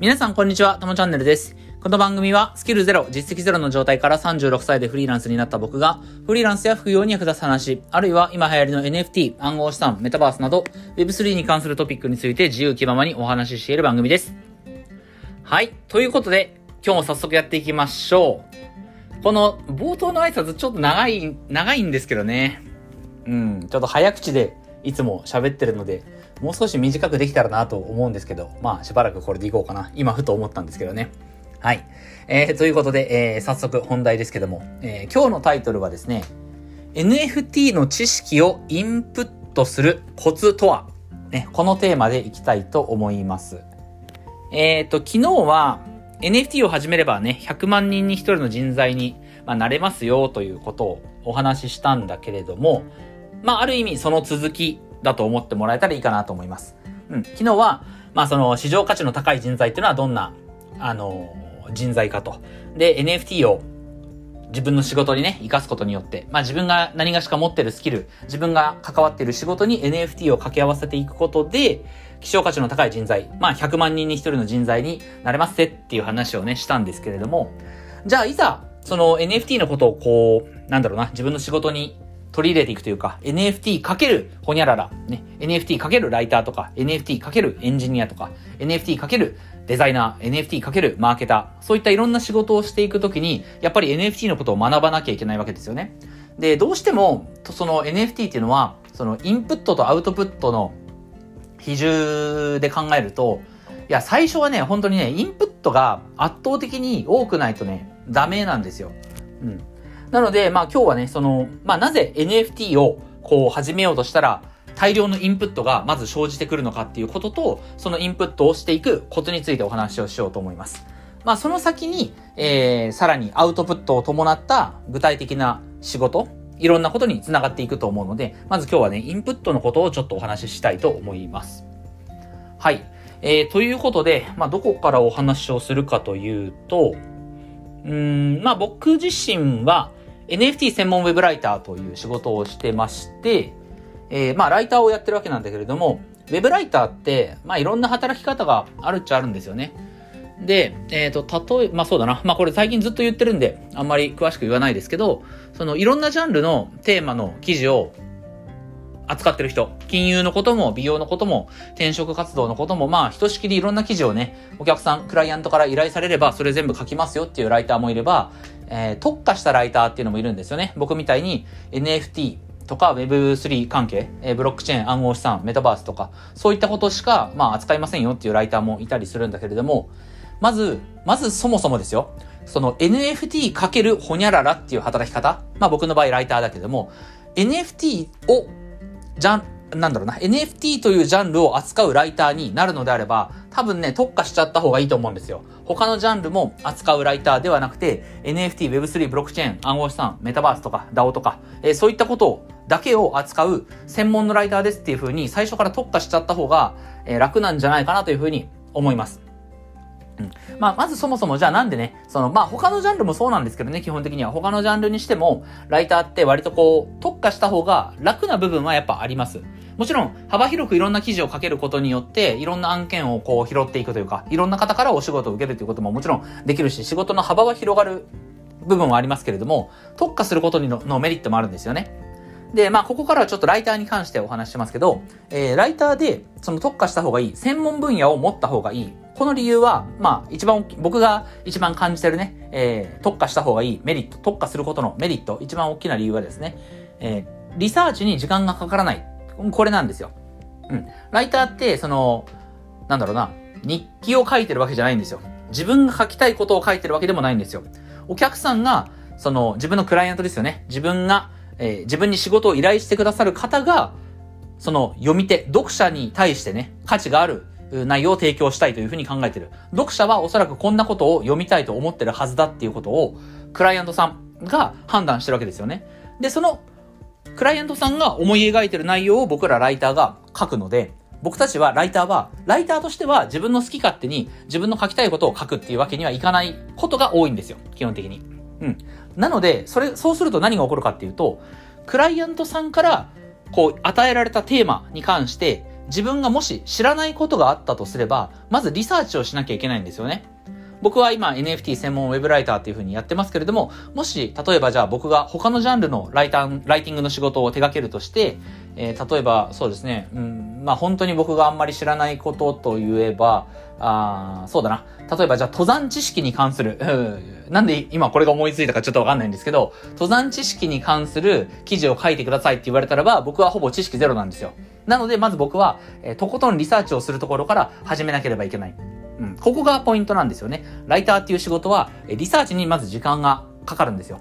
皆さんこんにちは、ともチャンネルです。この番組はスキルゼロ、実績ゼロの状態から36歳でフリーランスになった僕が、フリーランスや副業に役立つ話、あるいは今流行りの NFT、暗号資産、メタバースなど、Web3 に関するトピックについて自由気ままにお話ししている番組です。はい。ということで、今日も早速やっていきましょう。この冒頭の挨拶ちょっと長い、長いんですけどね。うん、ちょっと早口でいつも喋ってるので、もう少し短くできたらなと思うんですけど、まあしばらくこれでいこうかな。今ふと思ったんですけどね。はい。えー、ということで、えー、早速本題ですけども、えー、今日のタイトルはですね、NFT の知識をインプットするコツとは、ね、このテーマでいきたいと思います。えっ、ー、と、昨日は NFT を始めればね、100万人に1人の人材に、まあ、なれますよということをお話ししたんだけれども、まあ、ある意味その続きだと思ってもらえたらいいかなと思います。うん。昨日は、まあその市場価値の高い人材っていうのはどんな、あの、人材かと。で、NFT を自分の仕事にね、活かすことによって、まあ自分が何がしか持ってるスキル、自分が関わってる仕事に NFT を掛け合わせていくことで、希少価値の高い人材、まあ100万人に1人の人材になれますせっていう話をね、したんですけれども、じゃあいざ、その NFT のことをこう、なんだろうな、自分の仕事に取り入れていくというか、NFT かけるほにゃらら、ね、NFT かけるライターとか、NFT かけるエンジニアとか、NFT かけるデザイナー、NFT かけるマーケター、そういったいろんな仕事をしていくときに、やっぱり NFT のことを学ばなきゃいけないわけですよね。で、どうしても、その NFT っていうのは、そのインプットとアウトプットの比重で考えると、いや、最初はね、本当にね、インプットが圧倒的に多くないとね、ダメなんですよ。うん。なので、まあ今日はね、その、まあなぜ NFT をこう始めようとしたら、大量のインプットがまず生じてくるのかっていうことと、そのインプットをしていくことについてお話をしようと思います。まあその先に、えー、さらにアウトプットを伴った具体的な仕事、いろんなことにつながっていくと思うので、まず今日はね、インプットのことをちょっとお話ししたいと思います。はい。えー、ということで、まあどこからお話をするかというと、うん、まあ僕自身は、NFT 専門ウェブライターという仕事をしてまして、えー、まあ、ライターをやってるわけなんだけれども、ウェブライターって、まあ、いろんな働き方があるっちゃあるんですよね。で、えっ、ー、と、例え、まあそうだな。まあこれ最近ずっと言ってるんで、あんまり詳しく言わないですけど、そのいろんなジャンルのテーマの記事を扱ってる人、金融のことも美容のことも転職活動のことも、まあ、ひとしきりいろんな記事をね、お客さん、クライアントから依頼されれば、それ全部書きますよっていうライターもいれば、えー、特化したライターっていうのもいるんですよね。僕みたいに NFT とか Web3 関係、えー、ブロックチェーン、暗号資産、メタバースとか、そういったことしか、まあ、扱いませんよっていうライターもいたりするんだけれども、まず、まずそもそもですよ。その NFT かけるほにゃららっていう働き方。まあ僕の場合ライターだけども、NFT をじゃん、なんだろうな、NFT というジャンルを扱うライターになるのであれば、多分ね、特化しちゃった方がいいと思うんですよ。他のジャンルも扱うライターではなくて、NFT、Web3、ブロックチェーン、暗号資産、メタバースとか、DAO とか、えー、そういったことだけを扱う専門のライターですっていう風に最初から特化しちゃった方が、えー、楽なんじゃないかなという風に思います。うん。まあ、まずそもそもじゃあなんでね、その、まあ他のジャンルもそうなんですけどね、基本的には。他のジャンルにしても、ライターって割とこう、特化した方が楽な部分はやっぱあります。もちろん、幅広くいろんな記事を書けることによって、いろんな案件をこう拾っていくというか、いろんな方からお仕事を受けるということももちろんできるし、仕事の幅は広がる部分はありますけれども、特化することにのメリットもあるんですよね。で、まあ、ここからはちょっとライターに関してお話ししますけど、えー、ライターで、その特化した方がいい、専門分野を持った方がいい。この理由は、まあ、一番僕が一番感じてるね、えー、特化した方がいいメリット、特化することのメリット、一番大きな理由はですね、えー、リサーチに時間がかからない。これなんですよ。うん。ライターって、その、なんだろうな、日記を書いてるわけじゃないんですよ。自分が書きたいことを書いてるわけでもないんですよ。お客さんが、その、自分のクライアントですよね。自分がえー、自分に仕事を依頼してくださる方が、その読み手、読者に対してね、価値がある内容を提供したいというふうに考えてる。読者はおそらくこんなことを読みたいと思ってるはずだっていうことを、クライアントさんが判断してるわけですよね。で、その、クライアントさんが思い描いてる内容を僕らライターが書くので、僕たちはライターは、ライターとしては自分の好き勝手に自分の書きたいことを書くっていうわけにはいかないことが多いんですよ。基本的に。うん。なので、それ、そうすると何が起こるかっていうと、クライアントさんから、こう、与えられたテーマに関して、自分がもし知らないことがあったとすれば、まずリサーチをしなきゃいけないんですよね。僕は今 NFT 専門ウェブライターっていう風にやってますけれども、もし、例えばじゃあ僕が他のジャンルのライター、ライティングの仕事を手掛けるとして、えー、例えばそうですね、うん、まあ本当に僕があんまり知らないことと言えば、あそうだな。例えばじゃあ登山知識に関する、なんで今これが思いついたかちょっとわかんないんですけど、登山知識に関する記事を書いてくださいって言われたらば、僕はほぼ知識ゼロなんですよ。なので、まず僕は、えー、とことんリサーチをするところから始めなければいけない。うん。ここがポイントなんですよね。ライターっていう仕事は、リサーチにまず時間がかかるんですよ。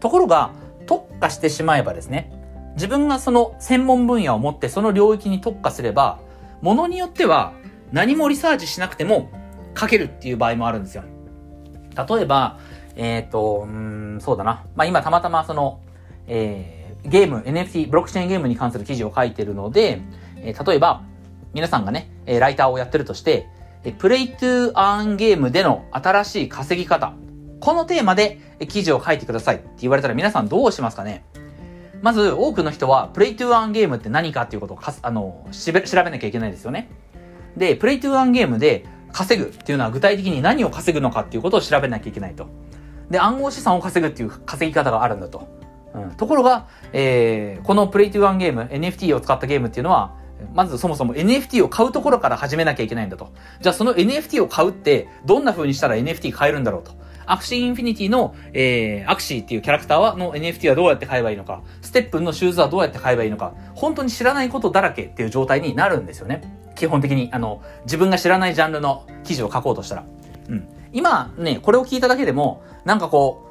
ところが、特化してしまえばですね、自分がその専門分野を持ってその領域に特化すれば、ものによっては何もリサーチしなくても書けるっていう場合もあるんですよ。例えば、えっ、ー、と、うん、そうだな。まあ今たまたまその、えー、ゲーム、NFT、ブロックチェーンゲームに関する記事を書いてるので、えー、例えば、皆さんがね、えライターをやってるとして、えプレイトゥーアーンゲームでの新しい稼ぎ方。このテーマで記事を書いてくださいって言われたら皆さんどうしますかね？まず多くの人はプレイトゥーアーンゲームって何かっていうことをかあの調べなきゃいけないですよね。で、プレイトゥーアーンゲームで稼ぐっていうのは具体的に何を稼ぐのかっていうことを調べなきゃいけないと。で、暗号資産を稼ぐっていう稼ぎ方があるんだと。ん、ところが、えー、このプレイトゥーアンゲーム、NFT を使ったゲームっていうのは、まずそもそも NFT を買うところから始めなきゃいけないんだと。じゃあその NFT を買うってどんな風にしたら NFT 買えるんだろうと。Axie Infinity の、えー、 Axie っていうキャラクターは、の NFT はどうやって買えばいいのか、 STEPN のシューズはどうやって買えばいいのか、本当に知らないことだらけっていう状態になるんですよね。基本的に、あの、自分が知らないジャンルの記事を書こうとしたら。うん。今ね、これを聞いただけでも、なんかこう、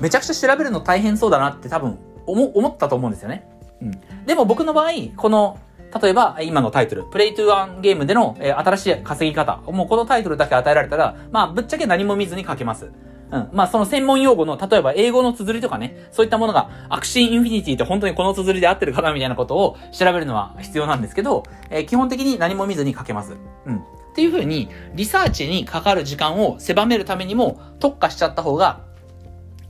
めちゃくちゃ調べるの大変そうだなって多分、思、思ったと思うんですよね。うん。でも僕の場合、この、例えば、今のタイトル、 Play to Earn ゲームでの、えー、新しい稼ぎ方。もうこのタイトルだけ与えられたら、まあ、ぶっちゃけ何も見ずに書けます。うん。まあ、その専門用語の、例えば英語の綴りとかね、そういったものが、 Axie Infinity って本当にこの綴りで合ってるかなみたいなことを調べるのは必要なんですけど、えー、基本的に何も見ずに書けます。うん。っていう風に、リサーチにかかる時間を狭めるためにも特化しちゃった方が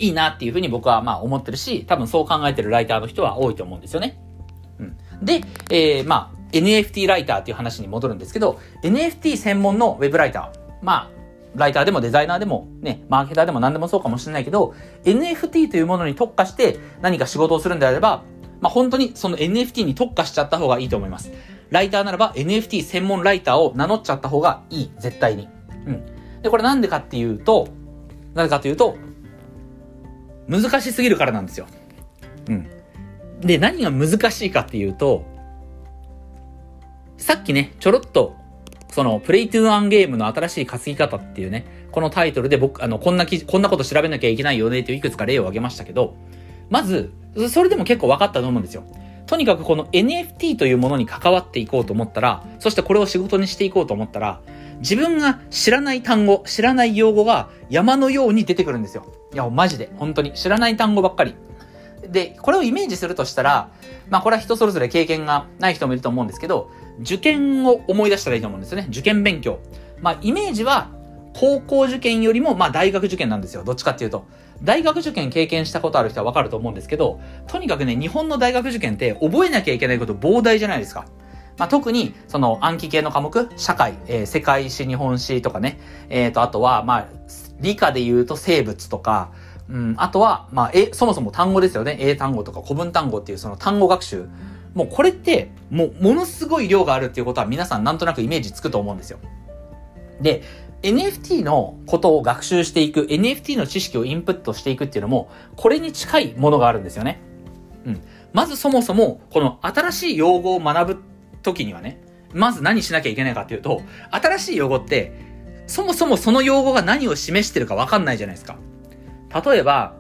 いいなっていう風に僕はまあ思ってるし、多分そう考えてるライターの人は多いと思うんですよね。うん。で、えー、まあ、NFT ライターっていう話に戻るんですけど、NFT 専門のウェブライター。まあ、ライターでもデザイナーでもね、マーケターでも何でもそうかもしれないけど、NFT というものに特化して何か仕事をするんであれば、まあ、本当にその NFT に特化しちゃった方がいいと思います。ライターならば NFT 専門ライターを名乗っちゃった方がいい。絶対に。うん。で、これなんでかっていうと、なぜかというと、難しすぎるからなんですよ。うん。で、何が難しいかっていうと、さっきね、ちょろっとその、プレイトゥーアンゲームの新しい稼ぎ方っていうね、このタイトルで僕、あの、こんな記事、こんなこと調べなきゃいけないよねっていういくつか例を挙げましたけど、まず、それでも結構分かったと思うんですよ。とにかくこの NFT というものに関わっていこうと思ったら、そしてこれを仕事にしていこうと思ったら、自分が知らない単語、知らない用語が山のように出てくるんですよ。いや、マジで、本当に。知らない単語ばっかり。で、これをイメージするとしたら、まあこれは人それぞれ経験がない人もいると思うんですけど、受験を思い出したらいいと思うんですよね。受験勉強。まあ、イメージは、高校受験よりも、まあ、大学受験なんですよ。どっちかっていうと。大学受験経験したことある人はわかると思うんですけど、とにかくね、日本の大学受験って覚えなきゃいけないこと膨大じゃないですか。まあ、特に、その暗記系の科目、社会、えー、世界史、日本史とかね、えっ、ー、と、あとは、まあ、理科で言うと生物とか、うん、あとは、まあ、え、そもそも単語ですよね。英単語とか古文単語っていうその単語学習。もうこれって、もうものすごい量があるっていうことは皆さんなんとなくイメージつくと思うんですよ。で、NFT のことを学習していく、NFT の知識をインプットしていくっていうのも、これに近いものがあるんですよね。うん。まずそもそも、この新しい用語を学ぶときにはね、まず何しなきゃいけないかっていうと、新しい用語って、そもそもその用語が何を示してるかわかんないじゃないですか。例えば、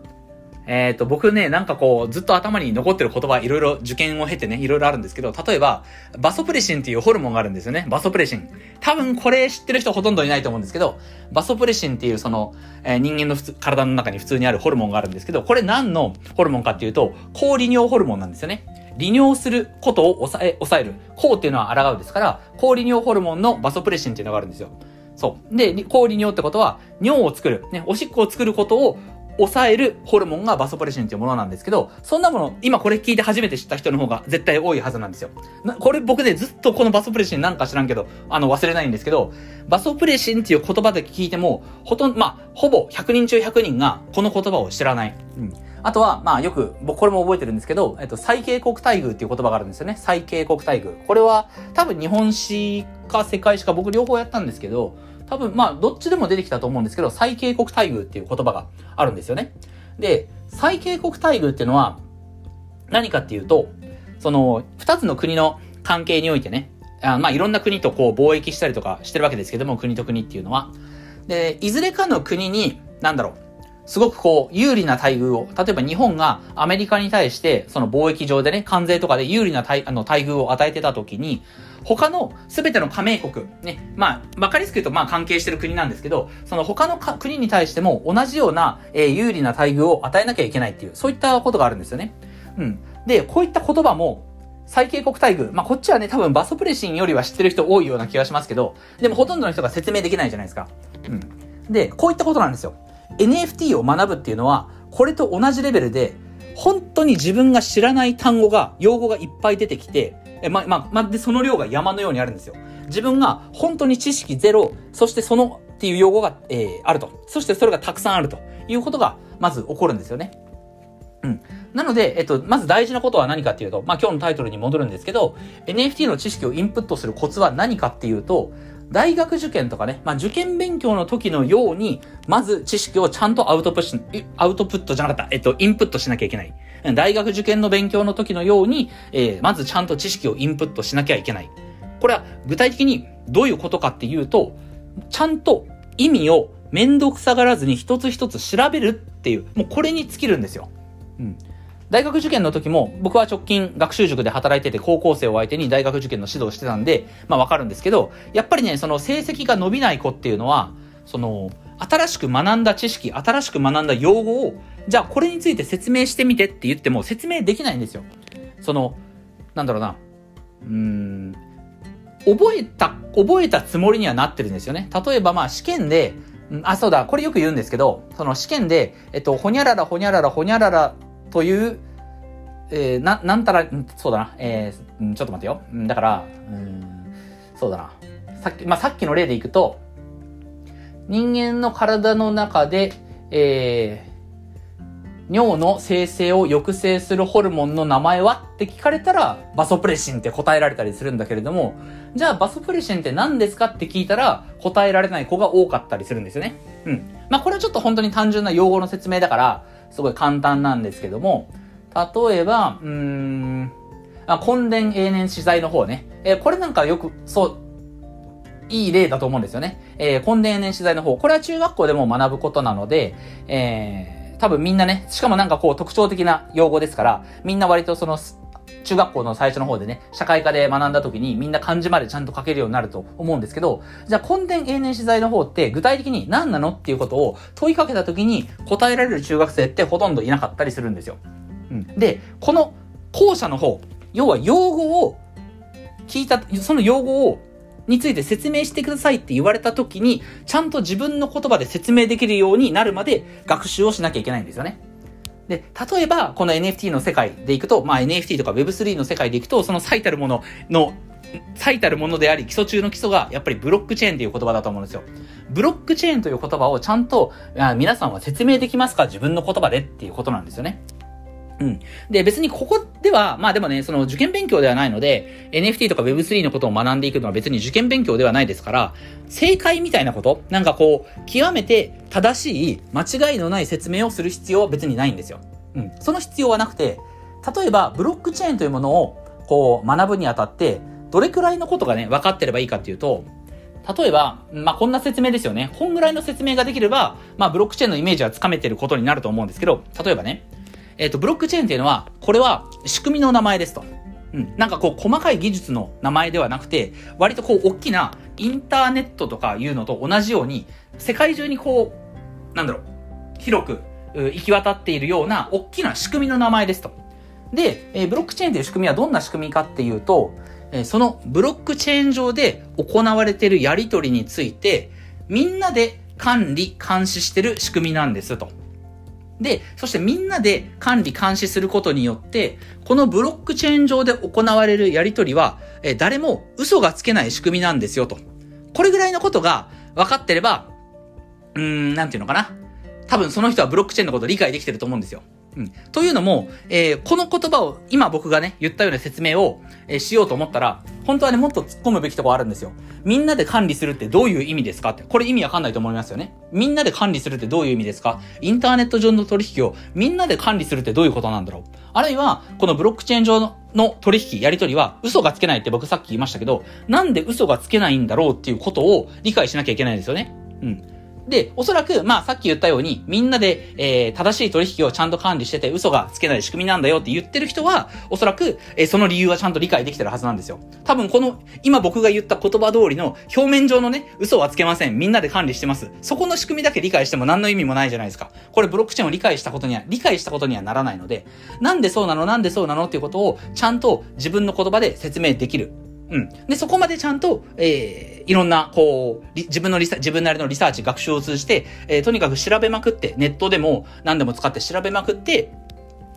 えっ、ー、と、僕ね、なんかこう、ずっと頭に残ってる言葉、いろいろ受験を経てね、いろいろあるんですけど、例えば、バソプレシンっていうホルモンがあるんですよね。バソプレシン。多分これ知ってる人ほとんどいないと思うんですけど、バソプレシンっていうその、えー、人間の普通、体の中に普通にあるホルモンがあるんですけど、これ何のホルモンかっていうと、高利尿ホルモンなんですよね。利尿することを抑え、抑える。抗っていうのは抗うですから、高利尿ホルモンのバソプレシンっていうのがあるんですよ。そう。で、高利尿ってことは、尿を作る。ね、おしっこを作ることを抑えるホルモンがバソプレシンというものなんですけど、そんなもの、今これ聞いて初めて知った人の方が絶対多いはずなんですよ。これ僕ね、ずっとこのバソプレシンなんか知らんけど、あの、忘れないんですけど、バソプレシンっていう言葉で聞いても、ほとんど、まあ、ほぼ100人中100人がこの言葉を知らない。うん。あとは、まあよく、僕これも覚えてるんですけど、えっと、最恵国待遇っていう言葉があるんですよね。最恵国待遇。これは、多分日本史か世界史か僕両方やったんですけど、多分まあどっちでも出てきたと思うんですけど、最恵国待遇っていう言葉があるんですよね。で、最恵国待遇っていうのは何かっていうと、その二つの国の関係においてね、あまあいろんな国とこう貿易したりとかしてるわけですけども、国と国っていうのは。で、いずれかの国に、なんだろう、すごくこう、有利な待遇を、例えば日本がアメリカに対して、その貿易上でね、関税とかで有利な待あの待遇を与えてたときに、他の全ての加盟国、ね、まあ、わかりやすく言うと、まあ関係してる国なんですけど、その他の国に対しても同じような、えー、有利な待遇を与えなきゃいけないっていう、そういったことがあるんですよね。うん。で、こういった言葉も、最恵国待遇。まあ、こっちはね、多分バソプレシンよりは知ってる人多いような気がしますけど、でもほとんどの人が説明できないじゃないですか。うん。で、こういったことなんですよ。NFT を学ぶっていうのは、これと同じレベルで、本当に自分が知らない単語が、用語がいっぱい出てきて、え、ま、ま、ま、で、その量が山のようにあるんですよ。自分が本当に知識ゼロ、そしてそのっていう用語が、えー、あると。そしてそれがたくさんあるということが、まず起こるんですよね。うん。なので、えっと、まず大事なことは何かっていうと、まあ、今日のタイトルに戻るんですけど、NFT の知識をインプットするコツは何かっていうと、大学受験とかね、まあ、受験勉強の時のように、まず知識をちゃんとアウトプット、アウトプットじゃなかった、えっと、インプットしなきゃいけない。大学受験の勉強の時のように、えー、まずちゃんと知識をインプットしなきゃいけない。これは具体的にどういうことかっていうと、ちゃんと意味をめんどくさがらずに一つ一つ調べるっていう、もうこれに尽きるんですよ。うん。大学受験の時も、僕は直近学習塾で働いてて高校生を相手に大学受験の指導してたんで、まあわかるんですけど、やっぱりね、その成績が伸びない子っていうのは、その、新しく学んだ知識、新しく学んだ用語を、じゃあこれについて説明してみてって言っても説明できないんですよ。その、なんだろうな。うーん、覚えた、覚えたつもりにはなってるんですよね。例えばまあ試験で、あ、そうだ、これよく言うんですけど、その試験で、えっと、ほにゃららほにゃららほにゃららという、えー、な、なんたら、そうだな、えー、ちょっと待ってよ。だから、うん、そうだな。さっき、まあ、さっきの例でいくと、人間の体の中で、えー、尿の生成を抑制するホルモンの名前は？って聞かれたら、バソプレシンって答えられたりするんだけれども、じゃあバソプレシンって何ですか？って聞いたら、答えられない子が多かったりするんですよね。うん。まあ、これはちょっと本当に単純な用語の説明だから、すごい簡単なんですけども、例えば、うーん、あ根伝永年資材の方ね。えー、これなんかよく、そう、いい例だと思うんですよね。えー、根伝永年資材の方。これは中学校でも学ぶことなので、えー、多分みんなね、しかもなんかこう特徴的な用語ですから、みんな割とその、中学校の最初の方でね、社会科で学んだ時にみんな漢字までちゃんと書けるようになると思うんですけど、じゃあ根伝永年資材の方って具体的に何なのっていうことを問いかけた時に答えられる中学生ってほとんどいなかったりするんですよ。うん。で、この後者の方、要は用語を聞いた、その用語をについて説明してくださいって言われた時に、ちゃんと自分の言葉で説明できるようになるまで学習をしなきゃいけないんですよね。で、例えば、この NFT の世界でいくと、まあ NFT とか Web3 の世界でいくと、その最たるものの、最たるものであり、基礎中の基礎が、やっぱりブロックチェーンという言葉だと思うんですよ。ブロックチェーンという言葉をちゃんと、皆さんは説明できますか？自分の言葉でっていうことなんですよね。うん。で、別にここでは、まあでもね、その受験勉強ではないので、NFT とか Web3 のことを学んでいくのは別に受験勉強ではないですから、正解みたいなこと、なんかこう、極めて正しい、間違いのない説明をする必要は別にないんですよ。うん。その必要はなくて、例えば、ブロックチェーンというものを、こう、学ぶにあたって、どれくらいのことがね、分かってればいいかっていうと、例えば、まあ、こんな説明ですよね。こんぐらいの説明ができれば、まあ、ブロックチェーンのイメージはつかめてることになると思うんですけど、例えばね、えっ、ー、と、ブロックチェーンっていうのは、これは仕組みの名前ですと。うん。なんかこう、細かい技術の名前ではなくて、割とこう、大きなインターネットとかいうのと同じように、世界中にこう、なんだろう、広く行き渡っているような、大きな仕組みの名前ですと。で、えー、ブロックチェーンという仕組みはどんな仕組みかっていうと、えー、そのブロックチェーン上で行われているやり取りについて、みんなで管理、監視してる仕組みなんですと。で、そしてみんなで管理監視することによって、このブロックチェーン上で行われるやり取りは、え誰も嘘がつけない仕組みなんですよと。これぐらいのことが分かってれば、うーん、なんていうのかな。多分その人はブロックチェーンのことを理解できてると思うんですよ。うん。というのも、えー、この言葉を、今僕がね、言ったような説明を、えー、しようと思ったら、本当はね、もっと突っ込むべきとこあるんですよ。みんなで管理するってどういう意味ですかって。これ意味わかんないと思いますよね。みんなで管理するってどういう意味ですかインターネット上の取引をみんなで管理するってどういうことなんだろうあるいは、このブロックチェーン上のの取引、やり取りは嘘がつけないって僕さっき言いましたけど、なんで嘘がつけないんだろうっていうことを理解しなきゃいけないんですよね。うん。で、おそらく、まあさっき言ったように、みんなで、えー、正しい取引をちゃんと管理してて嘘がつけない仕組みなんだよって言ってる人は、おそらく、えー、その理由はちゃんと理解できてるはずなんですよ。多分この、今僕が言った言葉通りの表面上のね、嘘はつけません。みんなで管理してます。そこの仕組みだけ理解しても何の意味もないじゃないですか。これブロックチェーンを理解したことには、理解したことにはならないので、なんでそうなのなんでそうなのっていうことを、ちゃんと自分の言葉で説明できる。うん。で、そこまでちゃんと、えー、いろんな、こう、自分のリサ、自分なりのリサーチ、学習を通じて、えー、とにかく調べまくって、ネットでも何でも使って調べまくって、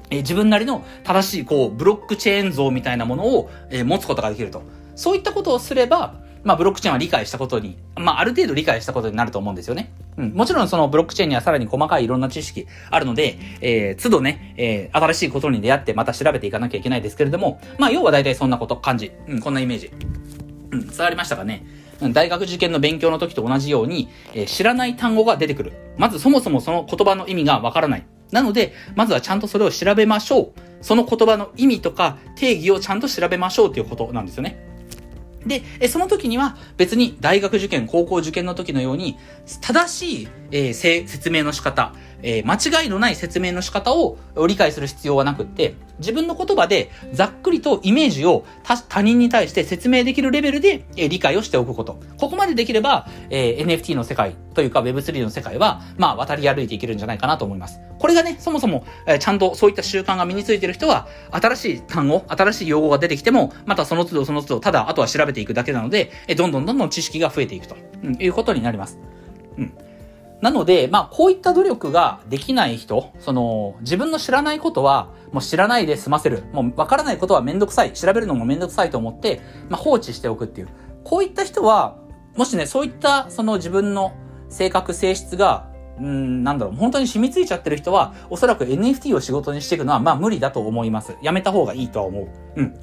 えー、自分なりの正しい、こう、ブロックチェーン像みたいなものを、えー、持つことができると。そういったことをすれば、まあ、ブロックチェーンは理解したことに、まあ、ある程度理解したことになると思うんですよね。うん。もちろんそのブロックチェーンにはさらに細かいいろんな知識あるので、えー、都度ね、えー、新しいことに出会ってまた調べていかなきゃいけないですけれども、まあ、要は大体そんなこと、感じ。うん、こんなイメージ。うん、伝わりましたかね大学受験の勉強の時と同じように、えー、知らない単語が出てくる。まずそもそもその言葉の意味がわからない。なので、まずはちゃんとそれを調べましょう。その言葉の意味とか定義をちゃんと調べましょうということなんですよね。で、その時には別に大学受験、高校受験の時のように、正しい、えー、説明の仕方、えー、間違いのない説明の仕方を理解する必要はなくって、自分の言葉でざっくりとイメージを他人に対して説明できるレベルで、えー、理解をしておくこと。ここまでできれば、え、NFT の世界というか Web3 の世界は、まあ渡り歩いていけるんじゃないかなと思います。これがね、そもそも、え、ちゃんとそういった習慣が身についている人は、新しい単語、新しい用語が出てきても、またその都度その都度、ただあとは調べていくだけなので、えー、どんどんどんどん知識が増えていくと、うん、いうことになります。うん。なので、まあ、こういった努力ができない人、その、自分の知らないことは、もう知らないで済ませる。もう、わからないことはめんどくさい。調べるのもめんどくさいと思って、まあ、放置しておくっていう。こういった人は、もしね、そういった、その自分の性格、性質が、うん、なんだろう、本当に染みついちゃってる人は、おそらく NFT を仕事にしていくのは、まあ無理だと思います。やめた方がいいとは思う。うん。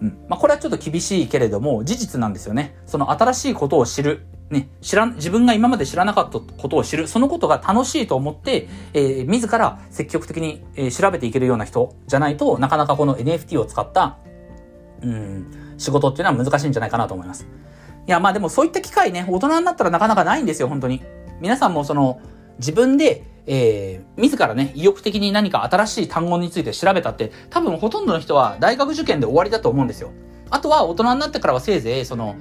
うん。まあこれはちょっと厳しいけれども、事実なんですよね。その新しいことを知る。ね、知らん、自分が今まで知らなかったことを知る、そのことが楽しいと思って、えー、自ら積極的に、えー、調べていけるような人じゃないとなかなかこの NFT を使った、うん、仕事っていうのは難しいんじゃないかなと思います。いや、まあでもそういった機会ね、大人になったらなかなかないんですよ、本当に。皆さんもその、自分で、えー、自らね、意欲的に何か新しい単語について調べたって、多分ほとんどの人は大学受験で終わりだと思うんですよ。あとは大人になってからはせいぜい、その、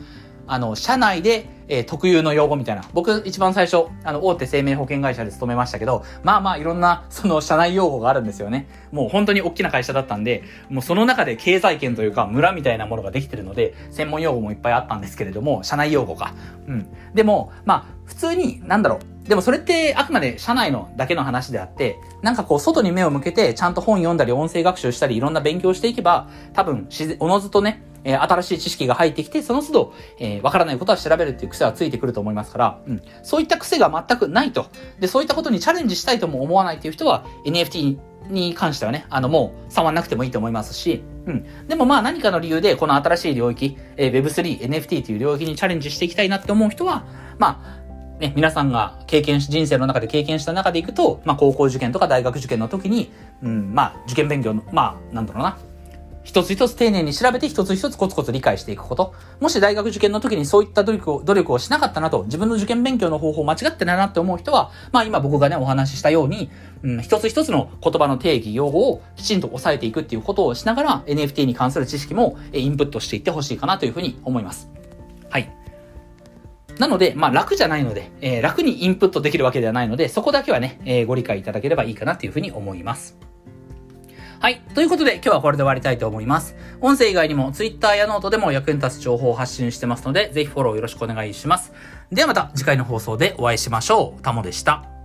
あの、社内で、えー、特有の用語みたいな。僕、一番最初、あの、大手生命保険会社で勤めましたけど、まあまあ、いろんな、その、社内用語があるんですよね。もう本当に大きな会社だったんで、もうその中で経済圏というか、村みたいなものができてるので、専門用語もいっぱいあったんですけれども、社内用語か。うん。でも、まあ、普通に、なんだろう。でもそれってあくまで社内のだけの話であって、なんかこう外に目を向けてちゃんと本読んだり音声学習したりいろんな勉強していけば、多分自然、おのずとね、えー、新しい知識が入ってきて、その都度、えー、わからないことは調べるっていう癖はついてくると思いますから、うん。そういった癖が全くないと。で、そういったことにチャレンジしたいとも思わないっていう人は、NFT に関してはね、あの、もう触んなくてもいいと思いますし、うん。でもまあ何かの理由で、この新しい領域、えー、Web3、NFT という領域にチャレンジしていきたいなって思う人は、まあ、ね、皆さんが経験し、人生の中で経験した中でいくと、まあ高校受験とか大学受験の時に、うん、まあ受験勉強の、まあ、なんだろうな、一つ一つ丁寧に調べて一つ一つコツコツ理解していくこと。もし大学受験の時にそういった努力を、努力をしなかったなと、自分の受験勉強の方法間違ってないなって思う人は、まあ今僕がね、お話ししたように、うん、一つ一つの言葉の定義、用語をきちんと押さえていくっていうことをしながら、NFT に関する知識もインプットしていってほしいかなというふうに思います。はい。なので、まあ楽じゃないので、えー、楽にインプットできるわけではないので、そこだけはね、えー、ご理解いただければいいかなというふうに思います。はい。ということで、今日はこれで終わりたいと思います。音声以外にも Twitter やノートでも役に立つ情報を発信してますので、ぜひフォローよろしくお願いします。ではまた次回の放送でお会いしましょう。タモでした。